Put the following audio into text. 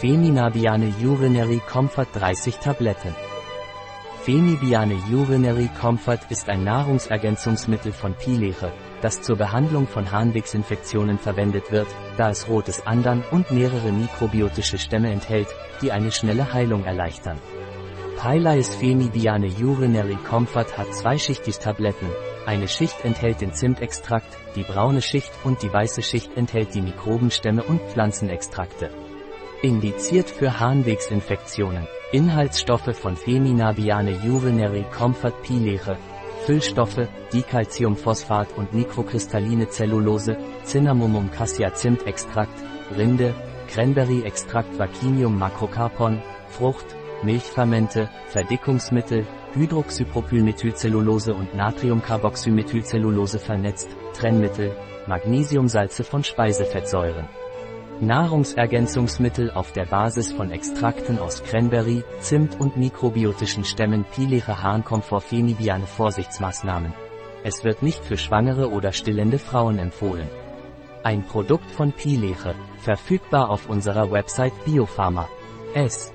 Feminabiane Urinary Comfort 30 Tabletten. Femibiane Urinary Comfort ist ein Nahrungsergänzungsmittel von Pileche, das zur Behandlung von Harnwegsinfektionen verwendet wird, da es rotes Andern und mehrere mikrobiotische Stämme enthält, die eine schnelle Heilung erleichtern. Pylais Femibiane Urinary Comfort hat zweischichtig Tabletten, eine Schicht enthält den Zimtextrakt, die braune Schicht und die weiße Schicht enthält die Mikrobenstämme und Pflanzenextrakte. Indiziert für Harnwegsinfektionen. Inhaltsstoffe von Feminabiane Urinary Comfort Pileche. Füllstoffe, Dicalciumphosphat und mikrokristalline Zellulose, Cinnamomum cassia Zimtextrakt, Rinde, Cranberry-Extrakt Vaccinium macrocarpon, Frucht, Milchfermente, Verdickungsmittel, Hydroxypropylmethylcellulose und Natriumcarboxymethylcellulose vernetzt, Trennmittel, Magnesiumsalze von Speisefettsäuren. Nahrungsergänzungsmittel auf der Basis von Extrakten aus Cranberry, Zimt und mikrobiotischen Stämmen Pileche Harnkomfort Fenibiane Vorsichtsmaßnahmen. Es wird nicht für schwangere oder stillende Frauen empfohlen. Ein Produkt von Pileche, verfügbar auf unserer Website Biopharma. S.